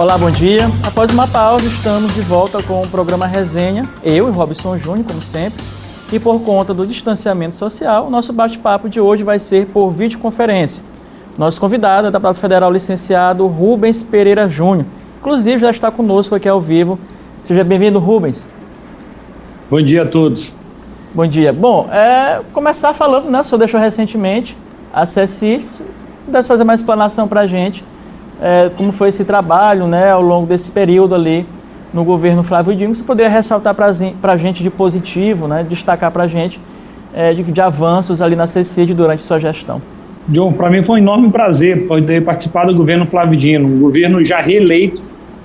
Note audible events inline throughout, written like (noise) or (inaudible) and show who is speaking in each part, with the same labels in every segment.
Speaker 1: Olá, bom dia. Após uma pausa, estamos de volta com o programa Resenha. Eu e Robson Júnior, como sempre. E por conta do distanciamento social, o nosso bate-papo de hoje vai ser por videoconferência. Nosso convidado é o deputado federal licenciado Rubens Pereira Júnior. Inclusive, já está conosco aqui ao vivo. Seja bem-vindo, Rubens.
Speaker 2: Bom dia a todos.
Speaker 1: Bom dia. Bom, é, começar falando, né? O senhor deixou recentemente a CSI. Pudesse fazer mais explanação para a gente é, como foi esse trabalho né, ao longo desse período ali no governo Flávio Dino. Você poderia ressaltar para a gente de positivo, né, destacar para a gente é, de, de, avanços ali na CCID durante sua gestão?
Speaker 2: John, para mim foi um enorme prazer poder participar do governo Flávio Dino, um governo já reeleito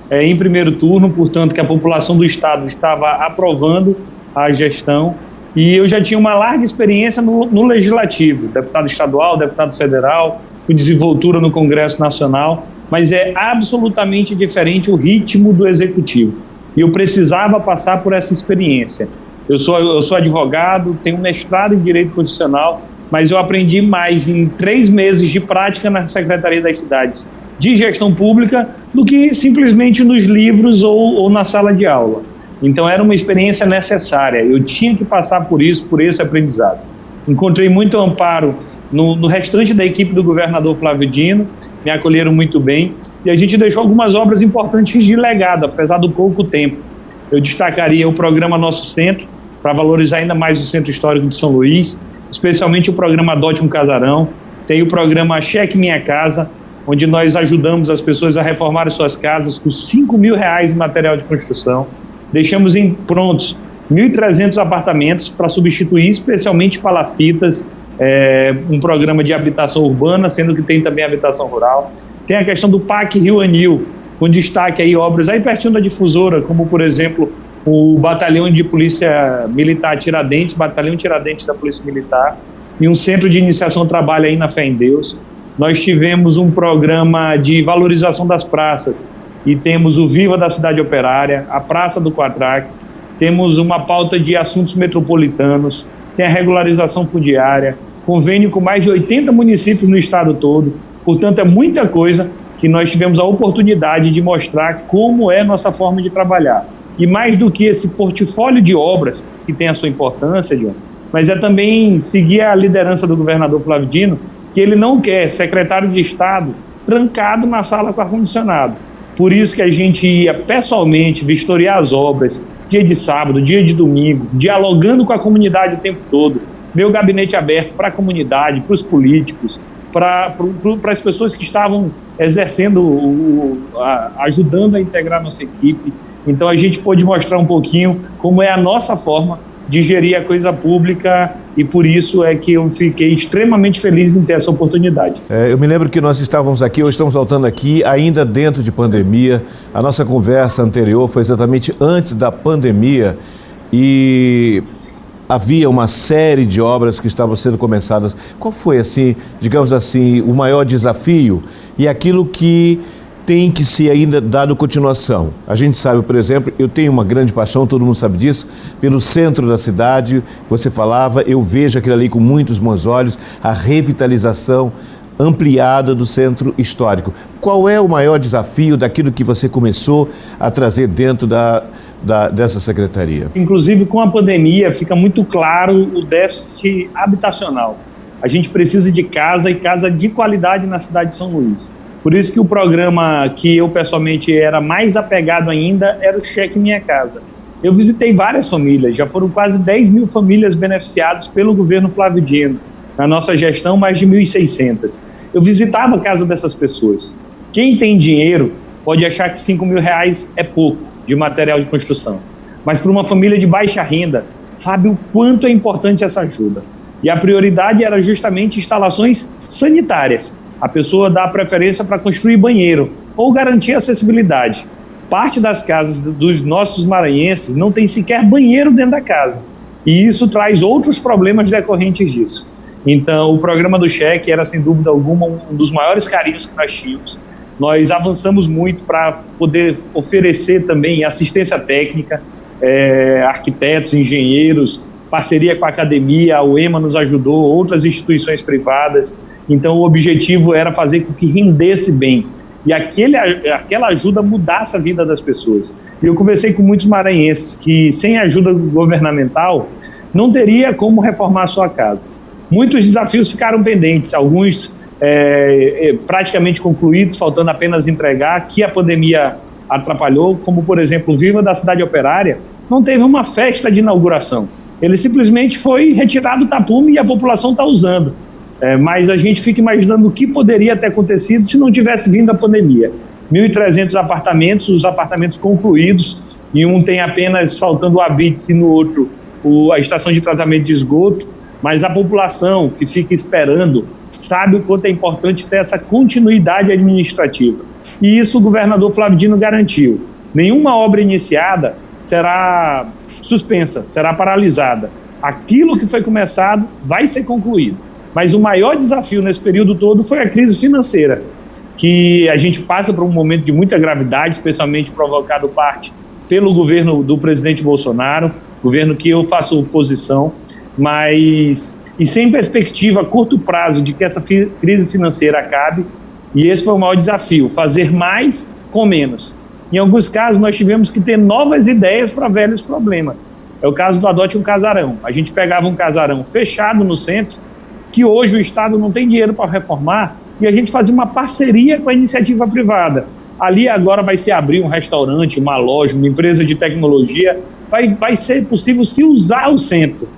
Speaker 2: é, em primeiro turno, portanto que a população do Estado estava aprovando a gestão e eu já tinha uma larga experiência no, no legislativo, deputado estadual, deputado federal, com desenvoltura no Congresso Nacional mas é absolutamente diferente o ritmo do executivo. E eu precisava passar por essa experiência. Eu sou, eu sou advogado, tenho mestrado em Direito Constitucional, mas eu aprendi mais em três meses de prática na Secretaria das Cidades de Gestão Pública do que simplesmente nos livros ou, ou na sala de aula. Então era uma experiência necessária, eu tinha que passar por isso, por esse aprendizado. Encontrei muito amparo no, no restante da equipe do governador Flávio Dino, me acolheram muito bem e a gente deixou algumas obras importantes de legado, apesar do pouco tempo. Eu destacaria o programa Nosso Centro, para valorizar ainda mais o Centro Histórico de São Luís, especialmente o programa Adote um Casarão. Tem o programa Cheque Minha Casa, onde nós ajudamos as pessoas a reformar suas casas com 5 mil reais em material de construção. Deixamos em prontos 1.300 apartamentos para substituir especialmente palafitas, é, um programa de habitação urbana, sendo que tem também habitação rural. Tem a questão do PAC Rio Anil, com destaque aí obras aí pertinho da difusora, como por exemplo o Batalhão de Polícia Militar Tiradentes, Batalhão Tiradentes da Polícia Militar, e um centro de iniciação ao trabalho aí na Fé em Deus. Nós tivemos um programa de valorização das praças e temos o Viva da Cidade Operária, a Praça do Quatrax, temos uma pauta de assuntos metropolitanos, tem a regularização fundiária, convênio com mais de 80 municípios no estado todo. Portanto, é muita coisa que nós tivemos a oportunidade de mostrar como é nossa forma de trabalhar. E mais do que esse portfólio de obras, que tem a sua importância, John, mas é também seguir a liderança do governador Flávio Dino, que ele não quer secretário de Estado trancado na sala com ar-condicionado. Por isso que a gente ia pessoalmente vistoriar as obras, dia de sábado, dia de domingo, dialogando com a comunidade o tempo todo. Meu gabinete aberto para a comunidade, para os políticos, para as pessoas que estavam exercendo, o, a, ajudando a integrar nossa equipe. Então a gente pôde mostrar um pouquinho como é a nossa forma de gerir a coisa pública e por isso é que eu fiquei extremamente feliz em ter essa oportunidade.
Speaker 3: É, eu me lembro que nós estávamos aqui, hoje estamos voltando aqui, ainda dentro de pandemia. A nossa conversa anterior foi exatamente antes da pandemia e havia uma série de obras que estavam sendo começadas. Qual foi, assim, digamos assim, o maior desafio e aquilo que tem que ser ainda dado continuação. A gente sabe, por exemplo, eu tenho uma grande paixão, todo mundo sabe disso, pelo centro da cidade, você falava, eu vejo aquilo ali com muitos bons olhos, a revitalização ampliada do centro histórico. Qual é o maior desafio daquilo que você começou a trazer dentro da, da, dessa secretaria?
Speaker 2: Inclusive, com a pandemia, fica muito claro o déficit habitacional. A gente precisa de casa e casa de qualidade na cidade de São Luís. Por isso que o programa que eu pessoalmente era mais apegado ainda era o Cheque Minha Casa. Eu visitei várias famílias, já foram quase 10 mil famílias beneficiadas pelo governo Flávio Dino. Na nossa gestão, mais de 1.600. Eu visitava a casa dessas pessoas. Quem tem dinheiro pode achar que 5 mil reais é pouco de material de construção. Mas para uma família de baixa renda, sabe o quanto é importante essa ajuda. E a prioridade era justamente instalações sanitárias a pessoa dá preferência para construir banheiro ou garantir acessibilidade. Parte das casas dos nossos maranhenses não tem sequer banheiro dentro da casa. E isso traz outros problemas decorrentes disso. Então, o programa do cheque era, sem dúvida alguma, um dos maiores carinhos que nós tínhamos. Nós avançamos muito para poder oferecer também assistência técnica, é, arquitetos, engenheiros, parceria com a academia, a UEMA nos ajudou, outras instituições privadas. Então, o objetivo era fazer com que rendesse bem. e aquele, aquela ajuda mudasse a vida das pessoas. E eu conversei com muitos maranhenses que, sem ajuda governamental, não teria como reformar a sua casa. Muitos desafios ficaram pendentes, alguns é, é, praticamente concluídos, faltando apenas entregar, que a pandemia atrapalhou, como, por exemplo, o Viva da Cidade Operária, não teve uma festa de inauguração. Ele simplesmente foi retirado do tapume e a população está usando. É, mas a gente fica imaginando o que poderia ter acontecido se não tivesse vindo a pandemia. 1.300 apartamentos, os apartamentos concluídos, e um tem apenas faltando o habite e no outro o, a estação de tratamento de esgoto, mas a população que fica esperando sabe o quanto é importante ter essa continuidade administrativa. E isso o governador Flávio Dino garantiu. Nenhuma obra iniciada será suspensa, será paralisada. Aquilo que foi começado vai ser concluído. Mas o maior desafio nesse período todo foi a crise financeira, que a gente passa por um momento de muita gravidade, especialmente provocado parte pelo governo do presidente Bolsonaro, governo que eu faço oposição, mas e sem perspectiva a curto prazo de que essa crise financeira acabe. E esse foi o maior desafio: fazer mais com menos. Em alguns casos, nós tivemos que ter novas ideias para velhos problemas. É o caso do Adote um Casarão. A gente pegava um casarão fechado no centro que hoje o Estado não tem dinheiro para reformar, e a gente fazia uma parceria com a iniciativa privada. Ali agora vai se abrir um restaurante, uma loja, uma empresa de tecnologia, vai, vai ser possível se usar o centro.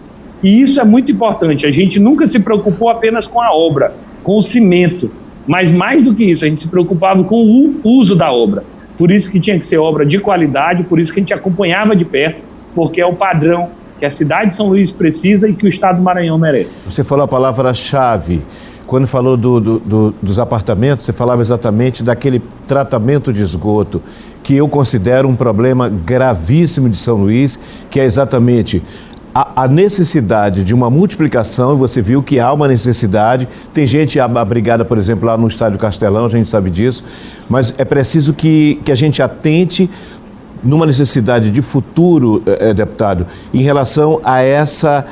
Speaker 2: E isso é muito importante. A gente nunca se preocupou apenas com a obra, com o cimento, mas mais do que isso, a gente se preocupava com o uso da obra. Por isso que tinha que ser obra de qualidade, por isso que a gente acompanhava de perto, porque é o padrão que a cidade de São Luís precisa e que o estado do Maranhão merece.
Speaker 3: Você falou a palavra-chave. Quando falou do, do, do, dos apartamentos, você falava exatamente daquele tratamento de esgoto, que eu considero um problema gravíssimo de São Luís, que é exatamente a, necessidade de uma multiplicação, e você viu que há uma necessidade. Tem gente abrigada, por exemplo, lá no Estádio Castelão, a gente sabe disso, mas é preciso que, que a gente atente numa necessidade de futuro, eh, eh, deputado, em relação a essa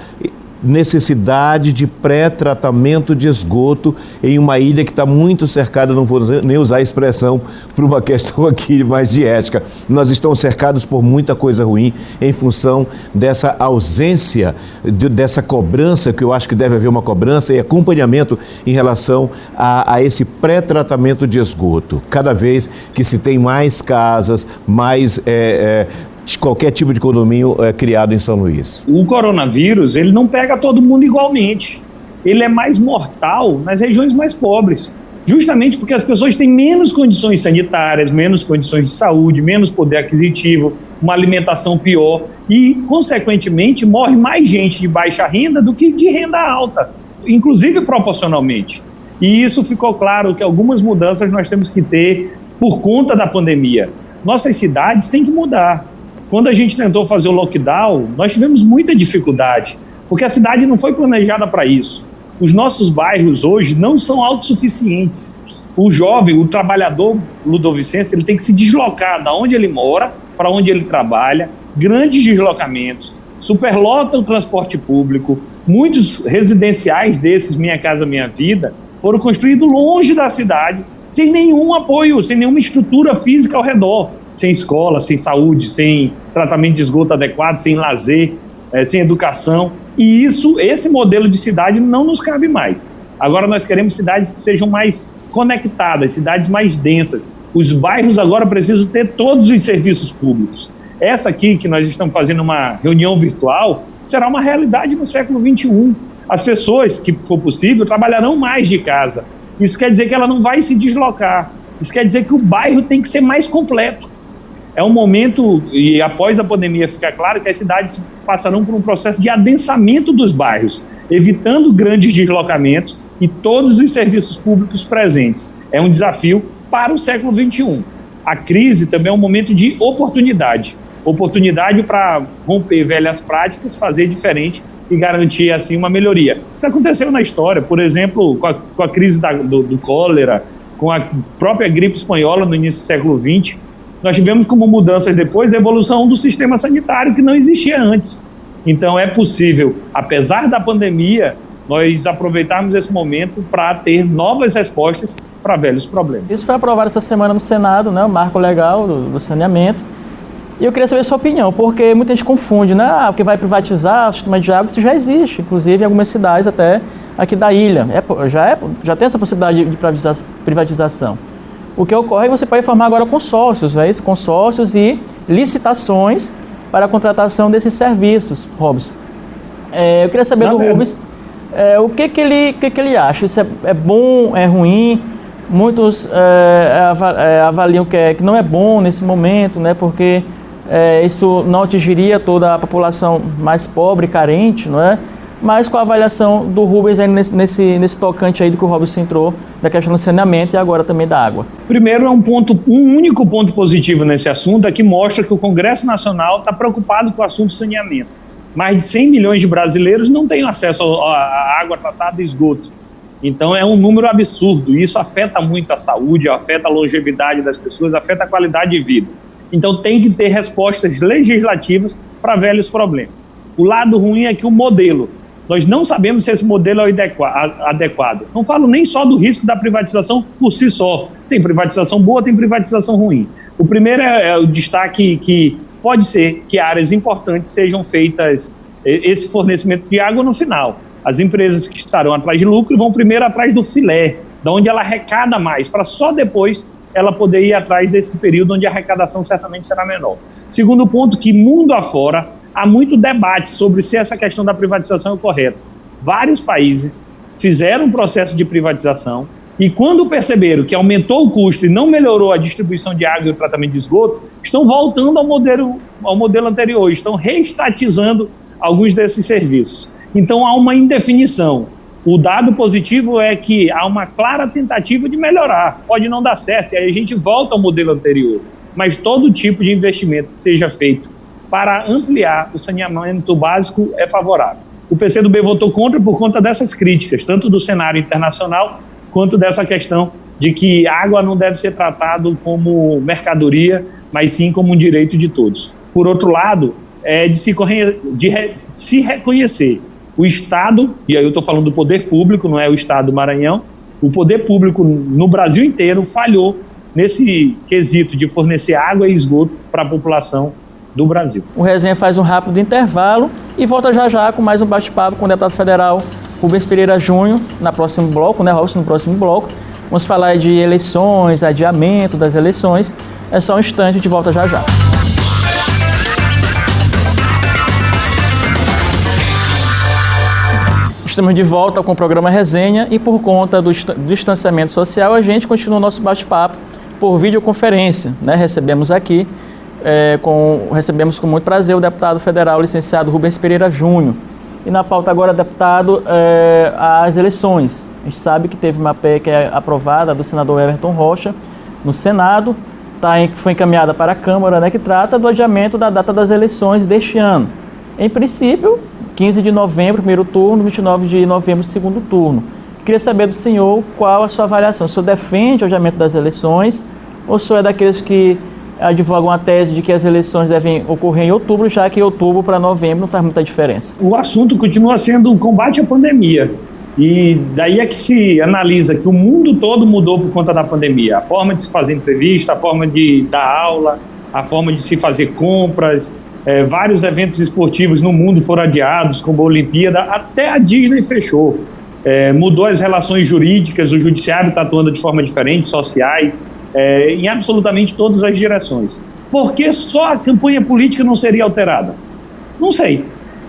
Speaker 3: necessidade de pré-tratamento de esgoto em uma ilha que está muito cercada, não vou nem usar a expressão por uma questão (laughs) aqui mais de ética. Nós estamos cercados por muita coisa ruim em função dessa ausência, de, dessa cobrança, que eu acho que deve haver uma cobrança e acompanhamento em relação a, a esse pré-tratamento de esgoto. Cada vez que se tem mais casas, mais é, é, de qualquer tipo de condomínio é, criado em São Luís?
Speaker 2: O coronavírus, ele não pega todo mundo igualmente. Ele é mais mortal nas regiões mais pobres. Justamente porque as pessoas têm menos condições sanitárias, menos condições de saúde, menos poder aquisitivo, uma alimentação pior e, consequentemente, morre mais gente de baixa renda do que de renda alta, inclusive proporcionalmente. E isso ficou claro que algumas mudanças nós temos que ter por conta da pandemia. Nossas cidades têm que mudar. Quando a gente tentou fazer o lockdown, nós tivemos muita dificuldade, porque a cidade não foi planejada para isso. Os nossos bairros hoje não são autossuficientes. O jovem, o trabalhador ludovicense, ele tem que se deslocar da onde ele mora para onde ele trabalha, grandes deslocamentos, superlota o transporte público. Muitos residenciais desses, Minha Casa Minha Vida, foram construídos longe da cidade, sem nenhum apoio, sem nenhuma estrutura física ao redor sem escola, sem saúde, sem tratamento de esgoto adequado, sem lazer, é, sem educação. E isso, esse modelo de cidade não nos cabe mais. Agora nós queremos cidades que sejam mais conectadas, cidades mais densas. Os bairros agora precisam ter todos os serviços públicos. Essa aqui, que nós estamos fazendo uma reunião virtual, será uma realidade no século XXI. As pessoas, que for possível, trabalharão mais de casa. Isso quer dizer que ela não vai se deslocar. Isso quer dizer que o bairro tem que ser mais completo é um momento, e após a pandemia ficar claro, que as cidades passarão por um processo de adensamento dos bairros, evitando grandes deslocamentos e todos os serviços públicos presentes. É um desafio para o século XXI. A crise também é um momento de oportunidade oportunidade para romper velhas práticas, fazer diferente e garantir assim uma melhoria. Isso aconteceu na história, por exemplo, com a, com a crise da, do, do cólera, com a própria gripe espanhola no início do século XX nós tivemos como mudanças depois a evolução do sistema sanitário que não existia antes. Então é possível, apesar da pandemia, nós aproveitarmos esse momento para ter novas respostas para velhos problemas.
Speaker 1: Isso foi aprovado essa semana no Senado, né, o marco legal do, do saneamento. E eu queria saber a sua opinião, porque muita gente confunde, né? Ah, porque vai privatizar o sistema de água, isso já existe, inclusive em algumas cidades até aqui da ilha. É, já, é, já tem essa possibilidade de privatização. O que ocorre é que você pode formar agora consórcios, né? consórcios e licitações para a contratação desses serviços, Robson. É, eu queria saber do Rubens é, o que, que, ele, que, que ele acha. Isso é, é bom, é ruim? Muitos é, é, avaliam que, é, que não é bom nesse momento, né? porque isso não atingiria toda a população mais pobre, carente, não é? Mas com a avaliação do Rubens aí nesse, nesse, nesse tocante aí do que o Robson entrou, da questão do saneamento e agora também da água.
Speaker 2: Primeiro, é um ponto, um único ponto positivo nesse assunto é que mostra que o Congresso Nacional está preocupado com o assunto saneamento. Mais de 100 milhões de brasileiros não têm acesso à água tratada e esgoto. Então é um número absurdo. Isso afeta muito a saúde, afeta a longevidade das pessoas, afeta a qualidade de vida. Então tem que ter respostas legislativas para velhos problemas. O lado ruim é que o modelo, nós não sabemos se esse modelo é adequado. Não falo nem só do risco da privatização por si só. Tem privatização boa, tem privatização ruim. O primeiro é, é o destaque que pode ser que áreas importantes sejam feitas esse fornecimento de água no final. As empresas que estarão atrás de lucro vão primeiro atrás do filé, da onde ela arrecada mais, para só depois ela poder ir atrás desse período onde a arrecadação certamente será menor. Segundo ponto, que mundo afora há muito debate sobre se essa questão da privatização é correta. Vários países fizeram um processo de privatização e quando perceberam que aumentou o custo e não melhorou a distribuição de água e o tratamento de esgoto, estão voltando ao modelo, ao modelo anterior, estão reestatizando alguns desses serviços. Então há uma indefinição. O dado positivo é que há uma clara tentativa de melhorar. Pode não dar certo, e aí a gente volta ao modelo anterior. Mas todo tipo de investimento que seja feito para ampliar o saneamento básico é favorável. O PCdoB votou contra por conta dessas críticas, tanto do cenário internacional quanto dessa questão de que água não deve ser tratado como mercadoria, mas sim como um direito de todos. Por outro lado, é de se, de se reconhecer o Estado, e aí eu estou falando do poder público, não é o Estado do Maranhão, o poder público no Brasil inteiro falhou nesse quesito de fornecer água e esgoto para a população do Brasil.
Speaker 1: O Resenha faz um rápido intervalo e volta já já com mais um bate-papo com o deputado federal Rubens Pereira Júnior, na próximo bloco, né, Robson, no próximo bloco. Vamos falar de eleições, adiamento das eleições. É só um instante, de volta já já. Estamos de volta com o programa Resenha e por conta do distanciamento social a gente continua o nosso bate-papo por videoconferência. Né? Recebemos aqui, é, com, recebemos com muito prazer o deputado federal licenciado Rubens Pereira Júnior. E na pauta agora, deputado, é, as eleições. A gente sabe que teve uma PEC é aprovada do senador Everton Rocha no Senado, tá em, foi encaminhada para a Câmara, né, que trata do adiamento da data das eleições deste ano. Em princípio, 15 de novembro, primeiro turno, 29 de novembro, segundo turno. Queria saber do senhor qual a sua avaliação. O senhor defende o adiamento das eleições ou o senhor é daqueles que advogam a tese de que as eleições devem ocorrer em outubro, já que outubro para novembro não faz muita diferença?
Speaker 2: O assunto continua sendo o combate à pandemia. E daí é que se analisa que o mundo todo mudou por conta da pandemia. A forma de se fazer entrevista, a forma de dar aula, a forma de se fazer compras, é, vários eventos esportivos no mundo foram adiados, como a Olimpíada, até a Disney fechou. É, mudou as relações jurídicas, o judiciário está atuando de forma diferente, sociais, é, em absolutamente todas as direções. Por que só a campanha política não seria alterada? Não sei.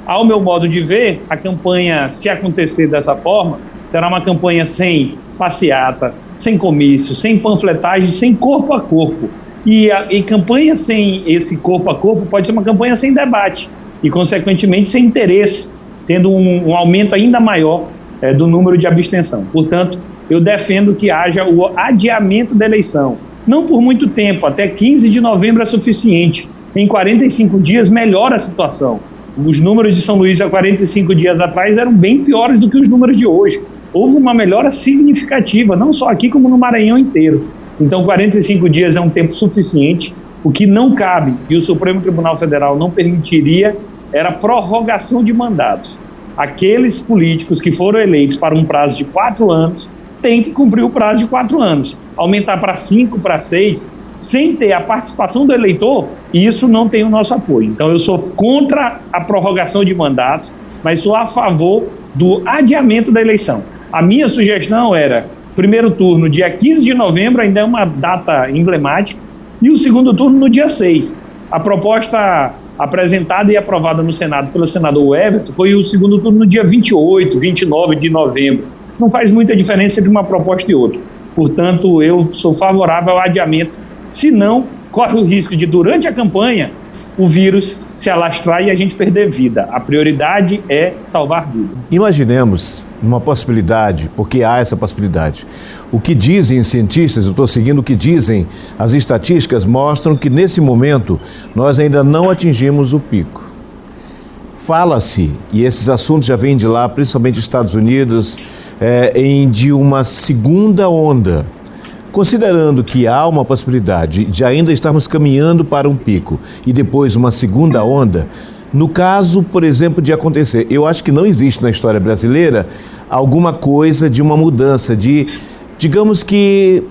Speaker 2: Ao meu modo de ver, a campanha, se acontecer dessa forma, será uma campanha sem passeata, sem comício, sem panfletagem, sem corpo a corpo. E, a, e campanha sem esse corpo a corpo pode ser uma campanha sem debate e, consequentemente, sem interesse, tendo um, um aumento ainda maior é, do número de abstenção. Portanto, eu defendo que haja o adiamento da eleição. Não por muito tempo, até 15 de novembro é suficiente. Em 45 dias melhora a situação. Os números de São Luís há 45 dias atrás eram bem piores do que os números de hoje. Houve uma melhora significativa, não só aqui, como no Maranhão inteiro. Então, 45 dias é um tempo suficiente. O que não cabe, e o Supremo Tribunal Federal não permitiria, era prorrogação de mandatos. aqueles políticos que foram eleitos para um prazo de quatro anos têm que cumprir o prazo de quatro anos. Aumentar para cinco, para seis, sem ter a participação do eleitor, isso não tem o nosso apoio. Então, eu sou contra a prorrogação de mandatos, mas sou a favor do adiamento da eleição. A minha sugestão era primeiro turno dia 15 de novembro, ainda é uma data emblemática, e o segundo turno no dia 6. A proposta apresentada e aprovada no Senado pelo senador Everton foi o segundo turno no dia 28, 29 de novembro. Não faz muita diferença entre uma proposta e outra. Portanto, eu sou favorável ao adiamento, se não, corre o risco de, durante a campanha, o vírus se alastrar e a gente perder vida. A prioridade é salvar vida.
Speaker 3: Imaginemos uma possibilidade, porque há essa possibilidade. O que dizem cientistas, eu estou seguindo o que dizem, as estatísticas mostram que nesse momento nós ainda não atingimos o pico. Fala-se, e esses assuntos já vêm de lá, principalmente Estados Unidos, é, em de uma segunda onda. Considerando que há uma possibilidade de ainda estarmos caminhando para um pico e depois uma segunda onda, no caso, por exemplo, de acontecer, eu acho que não existe na história brasileira alguma coisa de uma mudança, de, digamos que,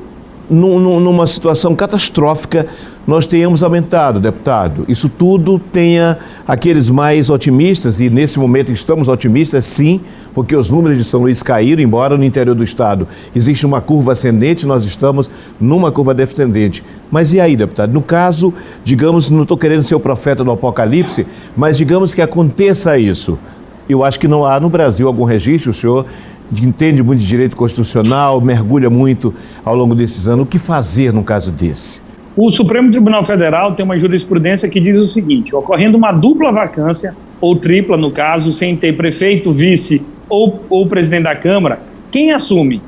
Speaker 3: numa situação catastrófica nós tenhamos aumentado, deputado. Isso tudo tenha aqueles mais otimistas, e nesse momento estamos otimistas, sim, porque os números de São Luís caíram, embora no interior do estado existe uma curva ascendente, nós estamos numa curva descendente. Mas e aí, deputado? No caso, digamos, não estou querendo ser o profeta do apocalipse, mas digamos que aconteça isso. Eu acho que não há no Brasil algum registro, o senhor entende muito de direito constitucional, mergulha muito ao longo desses anos. O que fazer num caso desse?
Speaker 2: O Supremo Tribunal Federal tem uma jurisprudência que diz o seguinte: ocorrendo uma dupla vacância, ou tripla no caso, sem ter prefeito, vice ou, ou presidente da Câmara, quem assume?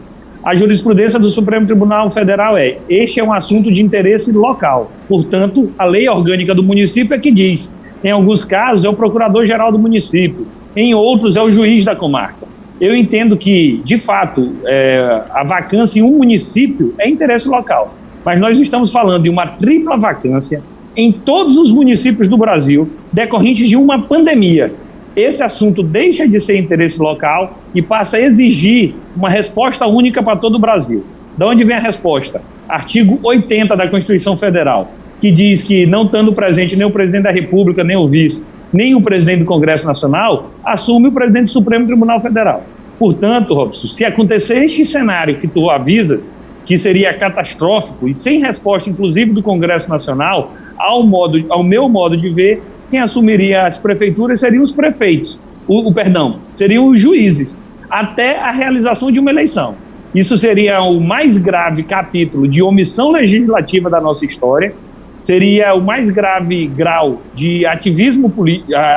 Speaker 2: A jurisprudência do Supremo Tribunal Federal é: este é um assunto de interesse local. Portanto, a lei orgânica do município é que diz. Em alguns casos, é o procurador-geral do município, em outros, é o juiz da comarca. Eu entendo que, de fato, é, a vacância em um município é interesse local mas nós estamos falando de uma tripla vacância em todos os municípios do Brasil, decorrentes de uma pandemia. Esse assunto deixa de ser interesse local e passa a exigir uma resposta única para todo o Brasil. De onde vem a resposta? Artigo 80 da Constituição Federal, que diz que, não estando presente nem o presidente da República, nem o vice, nem o presidente do Congresso Nacional, assume o presidente do Supremo Tribunal Federal. Portanto, Robson, se acontecer este cenário que tu avisas, que seria catastrófico e sem resposta, inclusive do Congresso Nacional, ao, modo, ao meu modo de ver, quem assumiria as prefeituras seriam os prefeitos, o, o perdão, seriam os juízes, até a realização de uma eleição. Isso seria o mais grave capítulo de omissão legislativa da nossa história, seria o mais grave grau de ativismo,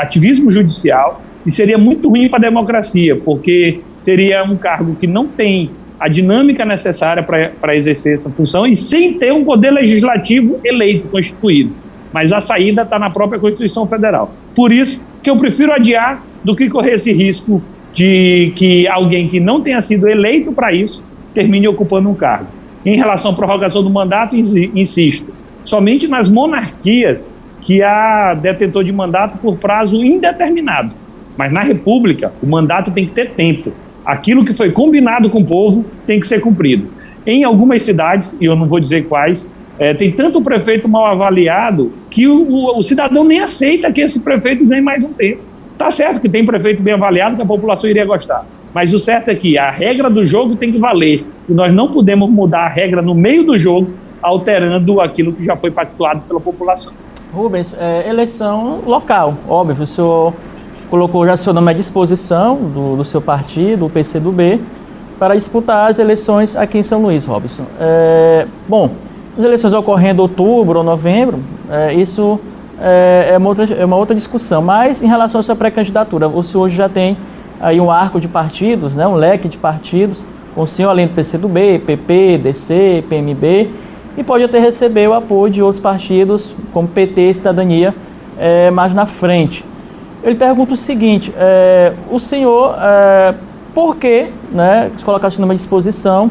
Speaker 2: ativismo judicial e seria muito ruim para a democracia, porque seria um cargo que não tem a dinâmica necessária para exercer essa função e sem ter um poder legislativo eleito, constituído. Mas a saída está na própria Constituição Federal. Por isso que eu prefiro adiar do que correr esse risco de que alguém que não tenha sido eleito para isso termine ocupando um cargo. Em relação à prorrogação do mandato, insisto, somente nas monarquias que há detentor de mandato por prazo indeterminado. Mas na República, o mandato tem que ter tempo aquilo que foi combinado com o povo tem que ser cumprido. Em algumas cidades, e eu não vou dizer quais, é, tem tanto prefeito mal avaliado que o, o, o, cidadão nem aceita que esse prefeito ganhe mais um tempo. Tá certo que tem prefeito bem avaliado que a população iria gostar, mas o certo é que a regra do jogo tem que valer e nós não podemos mudar a regra no meio do jogo, alterando aquilo que já foi pactuado pela população.
Speaker 1: Rubens, é, eleição local, óbvio, o senhor colocou já seu nome à disposição do, do seu partido, o PCdoB, para disputar as eleições aqui em São Luís, Robson. É, bom, as eleições ocorrendo em outubro ou novembro, é, isso é, é, uma outra, é uma outra discussão. Mas em relação à sua pré-candidatura, o senhor já tem aí um arco de partidos, né, um leque de partidos, com o senhor além do PCdoB, PP, DC, PMB, e pode até receber o apoio de outros partidos, como PT e Cidadania, é, mais na frente ele pergunta o seguinte: é, o senhor, é, por que né, se colocar nome à disposição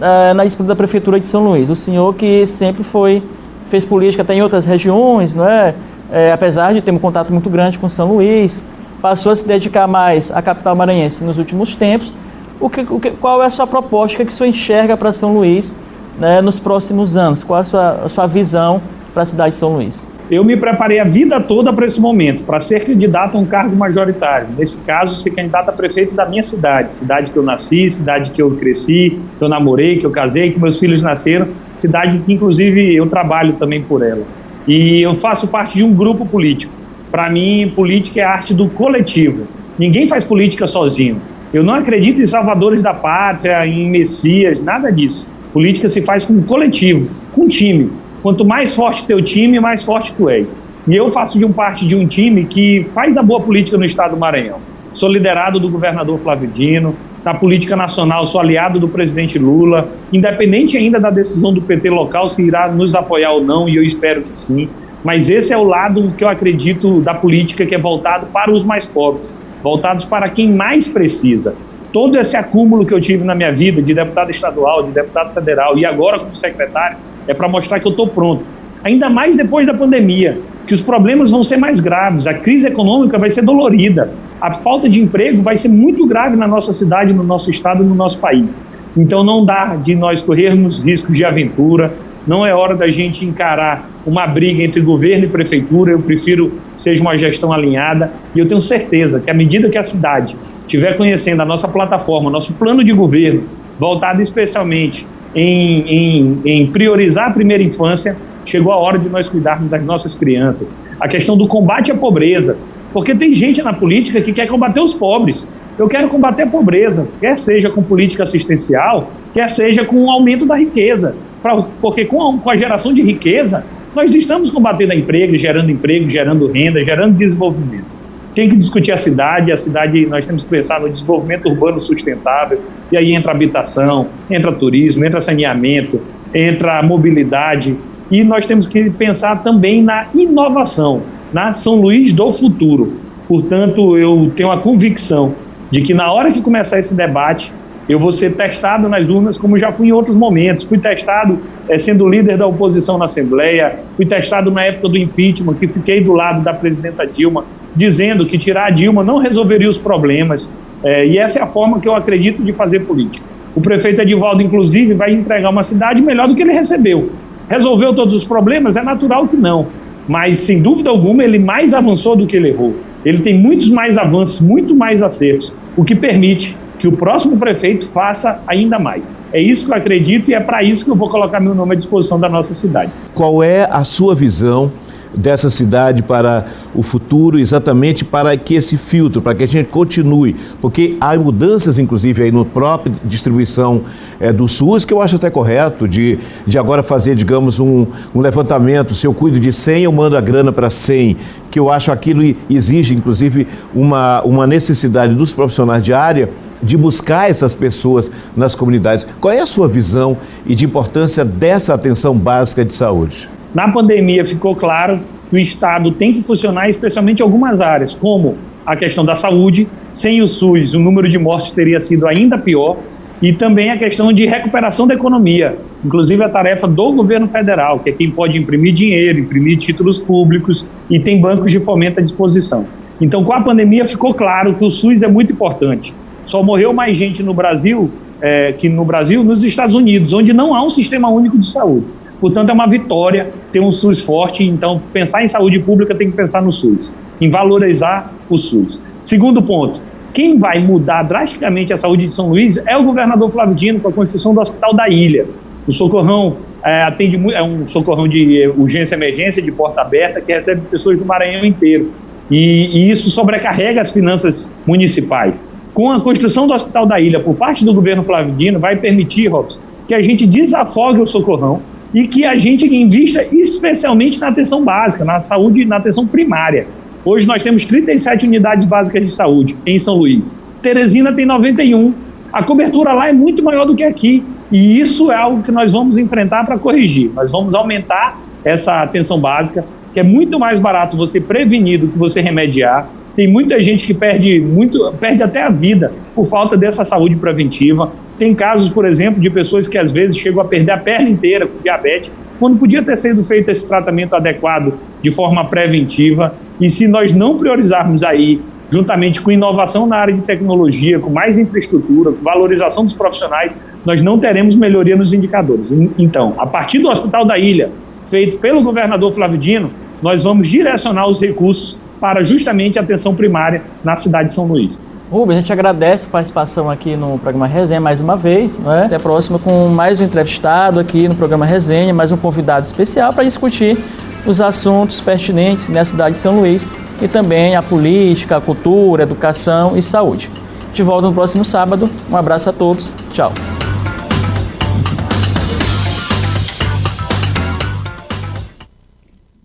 Speaker 1: é, na disputa da Prefeitura de São Luís? O senhor que sempre foi, fez política até em outras regiões, não é? é apesar de ter um contato muito grande com São Luís, passou a se dedicar mais à capital maranhense nos últimos tempos. O que, o que, qual é a sua proposta que o senhor enxerga para São Luís né, nos próximos anos? Qual é a sua, a sua visão para a cidade de São Luís?
Speaker 2: Eu me preparei a vida toda para esse momento, para ser candidato a um cargo majoritário. Nesse caso, ser candidato a prefeito da minha cidade, cidade que eu nasci, cidade que eu cresci, que eu namorei, que eu casei, que meus filhos nasceram, cidade que inclusive eu trabalho também por ela. E eu faço parte de um grupo político. Para mim, política é a arte do coletivo. Ninguém faz política sozinho. Eu não acredito em salvadores da pátria, em messias, nada disso. Política se faz com um coletivo, com um time. Quanto mais forte teu time, mais forte tu és. E eu faço de um parte de um time que faz a boa política no estado do Maranhão. Sou liderado do governador Flávio Dino, na política nacional sou aliado do presidente Lula, independente ainda da decisão do PT local se irá nos apoiar ou não, e eu espero que sim. Mas esse é o lado que eu acredito da política que é voltado para os mais pobres, voltados para quem mais precisa. Todo esse acúmulo que eu tive na minha vida de deputado estadual, de deputado federal e agora como secretário, é para mostrar que eu estou pronto. Ainda mais depois da pandemia, que os problemas vão ser mais graves, a crise econômica vai ser dolorida, a falta de emprego vai ser muito grave na nossa cidade, no nosso estado, no nosso país. Então não dá de nós corrermos riscos de aventura, não é hora da gente encarar uma briga entre governo e prefeitura, eu prefiro que seja uma gestão alinhada e eu tenho certeza que à medida que a cidade estiver conhecendo a nossa plataforma, nosso plano de governo, voltado especialmente em, em, em priorizar a primeira infância, chegou a hora de nós cuidarmos das nossas crianças. A questão do combate à pobreza, porque tem gente na política que quer combater os pobres. Eu quero combater a pobreza, quer seja com política assistencial, quer seja com o aumento da riqueza. Pra, porque com a, com a geração de riqueza, nós estamos combatendo a emprego, gerando emprego, gerando renda, gerando desenvolvimento tem que discutir a cidade, a cidade, nós temos que pensar no desenvolvimento urbano sustentável, e aí entra habitação, entra turismo, entra saneamento, entra mobilidade, e nós temos que pensar também na inovação, na São Luís do futuro. Portanto, eu tenho a convicção de que na hora que começar esse debate, eu vou ser testado nas urnas como já fui em outros momentos. Fui testado é, sendo líder da oposição na Assembleia, fui testado na época do impeachment, que fiquei do lado da presidenta Dilma, dizendo que tirar a Dilma não resolveria os problemas. É, e essa é a forma que eu acredito de fazer política. O prefeito Edivaldo, inclusive, vai entregar uma cidade melhor do que ele recebeu. Resolveu todos os problemas? É natural que não. Mas, sem dúvida alguma, ele mais avançou do que ele errou. Ele tem muitos mais avanços, muito mais acertos, o que permite que o próximo prefeito faça ainda mais. É isso que eu acredito e é para isso que eu vou colocar meu nome à disposição da nossa cidade.
Speaker 3: Qual é a sua visão dessa cidade para o futuro, exatamente para que esse filtro, para que a gente continue, porque há mudanças, inclusive, aí no próprio distribuição é, do SUS, que eu acho até correto, de, de agora fazer, digamos, um, um levantamento, se eu cuido de 100, eu mando a grana para 100, que eu acho aquilo exige, inclusive, uma, uma necessidade dos profissionais de área de buscar essas pessoas nas comunidades. Qual é a sua visão e de importância dessa atenção básica de saúde?
Speaker 2: Na pandemia ficou claro que o Estado tem que funcionar especialmente em algumas áreas, como a questão da saúde. Sem o SUS, o número de mortes teria sido ainda pior. E também a questão de recuperação da economia, inclusive a tarefa do governo federal, que é quem pode imprimir dinheiro, imprimir títulos públicos e tem bancos de fomento à disposição. Então, com a pandemia, ficou claro que o SUS é muito importante. Só morreu mais gente no Brasil é, que no Brasil, nos Estados Unidos, onde não há um sistema único de saúde. Portanto, é uma vitória ter um SUS forte. Então, pensar em saúde pública tem que pensar no SUS, em valorizar o SUS. Segundo ponto, quem vai mudar drasticamente a saúde de São Luís é o governador Flávio Dino com a construção do Hospital da Ilha. O socorrão é, atende é um socorrão de urgência emergência de porta aberta que recebe pessoas do Maranhão inteiro. E, e isso sobrecarrega as finanças municipais. Com a construção do Hospital da Ilha por parte do governo Flávio Dino, vai permitir, Robson, que a gente desafogue o socorrão e que a gente invista especialmente na atenção básica, na saúde, na atenção primária. Hoje nós temos 37 unidades básicas de saúde em São Luís. Teresina tem 91. A cobertura lá é muito maior do que aqui. E isso é algo que nós vamos enfrentar para corrigir. Nós vamos aumentar essa atenção básica, que é muito mais barato você prevenir do que você remediar. Tem muita gente que perde muito, perde até a vida por falta dessa saúde preventiva. Tem casos, por exemplo, de pessoas que às vezes chegam a perder a perna inteira com diabetes, quando podia ter sido feito esse tratamento adequado de forma preventiva. E se nós não priorizarmos aí juntamente com inovação na área de tecnologia, com mais infraestrutura, com valorização dos profissionais, nós não teremos melhoria nos indicadores. Então, a partir do Hospital da Ilha, feito pelo governador Flávio Dino, nós vamos direcionar os recursos para justamente a atenção primária na cidade de São Luís.
Speaker 1: Rubens, a gente agradece a participação aqui no programa Resenha mais uma vez. Né? Até a próxima com mais um entrevistado aqui no programa Resenha, mais um convidado especial para discutir os assuntos pertinentes na cidade de São Luís e também a política, a cultura, a educação e saúde. De volta no próximo sábado. Um abraço a todos. Tchau.